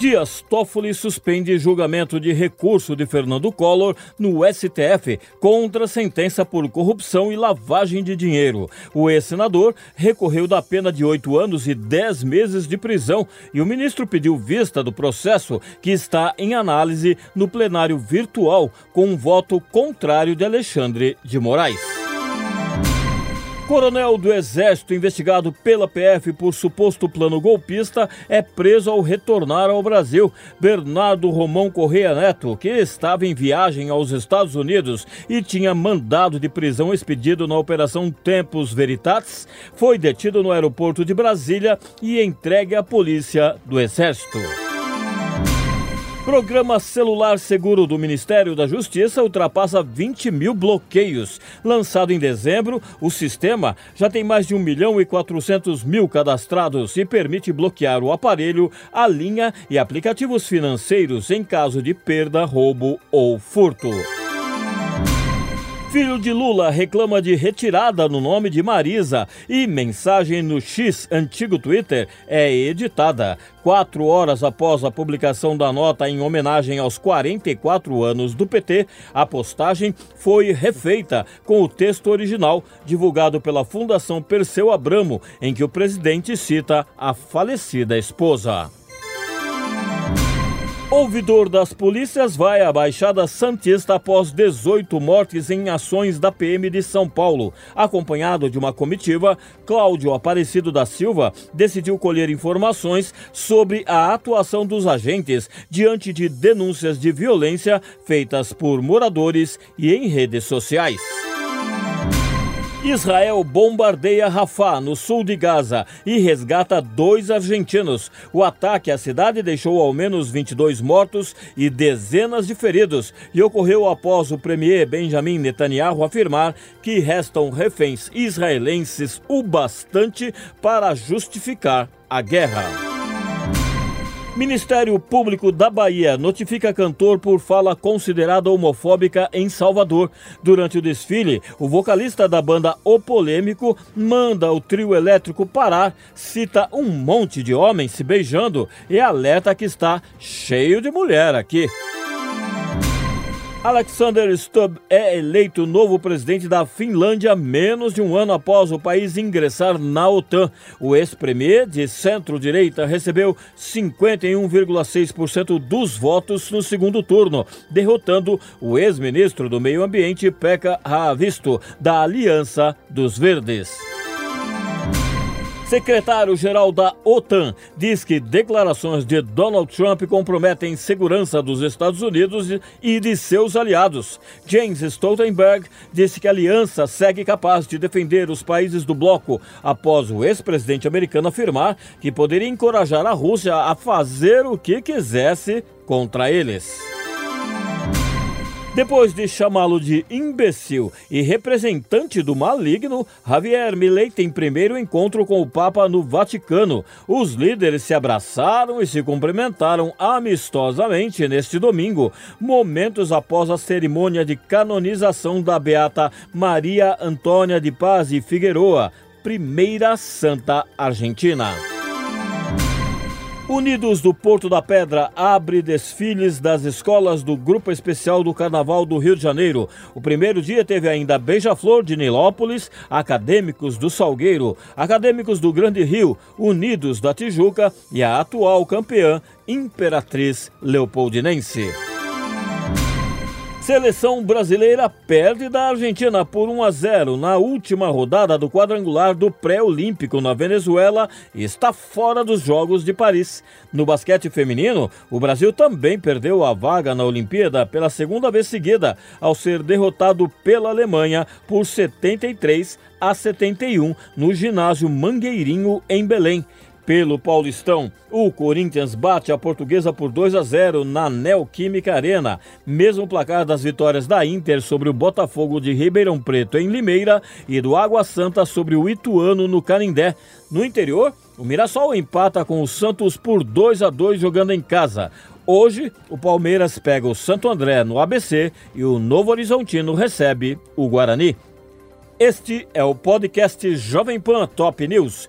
Dias Toffoli suspende julgamento de recurso de Fernando Collor no STF contra sentença por corrupção e lavagem de dinheiro. O ex-senador recorreu da pena de oito anos e dez meses de prisão e o ministro pediu vista do processo que está em análise no plenário virtual com um voto contrário de Alexandre de Moraes. Coronel do Exército investigado pela PF por suposto plano golpista é preso ao retornar ao Brasil. Bernardo Romão Correia Neto, que estava em viagem aos Estados Unidos e tinha mandado de prisão expedido na Operação Tempos Veritatis, foi detido no aeroporto de Brasília e entregue à Polícia do Exército. Programa Celular Seguro do Ministério da Justiça ultrapassa 20 mil bloqueios. Lançado em dezembro, o sistema já tem mais de 1 milhão e 400 mil cadastrados e permite bloquear o aparelho, a linha e aplicativos financeiros em caso de perda, roubo ou furto. Filho de Lula reclama de retirada no nome de Marisa e mensagem no X, antigo Twitter, é editada. Quatro horas após a publicação da nota em homenagem aos 44 anos do PT, a postagem foi refeita com o texto original, divulgado pela Fundação Perseu Abramo, em que o presidente cita a falecida esposa. Ouvidor das polícias vai à Baixada Santista após 18 mortes em ações da PM de São Paulo. Acompanhado de uma comitiva, Cláudio Aparecido da Silva decidiu colher informações sobre a atuação dos agentes diante de denúncias de violência feitas por moradores e em redes sociais. Israel bombardeia Rafah, no sul de Gaza, e resgata dois argentinos. O ataque à cidade deixou ao menos 22 mortos e dezenas de feridos e ocorreu após o premier Benjamin Netanyahu afirmar que restam reféns israelenses o bastante para justificar a guerra. Ministério Público da Bahia notifica cantor por fala considerada homofóbica em Salvador. Durante o desfile, o vocalista da banda O Polêmico manda o trio elétrico parar, cita um monte de homens se beijando e alerta que está cheio de mulher aqui. Alexander Stubb é eleito novo presidente da Finlândia menos de um ano após o país ingressar na OTAN. O ex-premier de centro-direita recebeu 51,6% dos votos no segundo turno, derrotando o ex-ministro do Meio Ambiente Pekka Haavisto, da Aliança dos Verdes. Secretário-geral da OTAN diz que declarações de Donald Trump comprometem segurança dos Estados Unidos e de seus aliados. James Stoltenberg disse que a aliança segue capaz de defender os países do bloco após o ex-presidente americano afirmar que poderia encorajar a Rússia a fazer o que quisesse contra eles. Depois de chamá-lo de imbecil e representante do maligno, Javier Milei tem primeiro encontro com o Papa no Vaticano. Os líderes se abraçaram e se cumprimentaram amistosamente neste domingo, momentos após a cerimônia de canonização da beata Maria Antônia de Paz e Figueroa, primeira santa argentina. Unidos do Porto da Pedra abre desfiles das escolas do Grupo Especial do Carnaval do Rio de Janeiro. O primeiro dia teve ainda Beija-Flor de Nilópolis, Acadêmicos do Salgueiro, Acadêmicos do Grande Rio, Unidos da Tijuca e a atual campeã Imperatriz Leopoldinense. Seleção brasileira perde da Argentina por 1 a 0 na última rodada do quadrangular do pré-olímpico na Venezuela e está fora dos Jogos de Paris. No basquete feminino, o Brasil também perdeu a vaga na Olimpíada pela segunda vez seguida, ao ser derrotado pela Alemanha por 73 a 71 no ginásio Mangueirinho em Belém pelo Paulistão. O Corinthians bate a portuguesa por 2 a 0 na Neoquímica Arena. Mesmo placar das vitórias da Inter sobre o Botafogo de Ribeirão Preto em Limeira e do Água Santa sobre o Ituano no Canindé. No interior, o Mirassol empata com o Santos por 2 a 2 jogando em casa. Hoje, o Palmeiras pega o Santo André no ABC e o Novo Horizontino recebe o Guarani. Este é o podcast Jovem Pan Top News.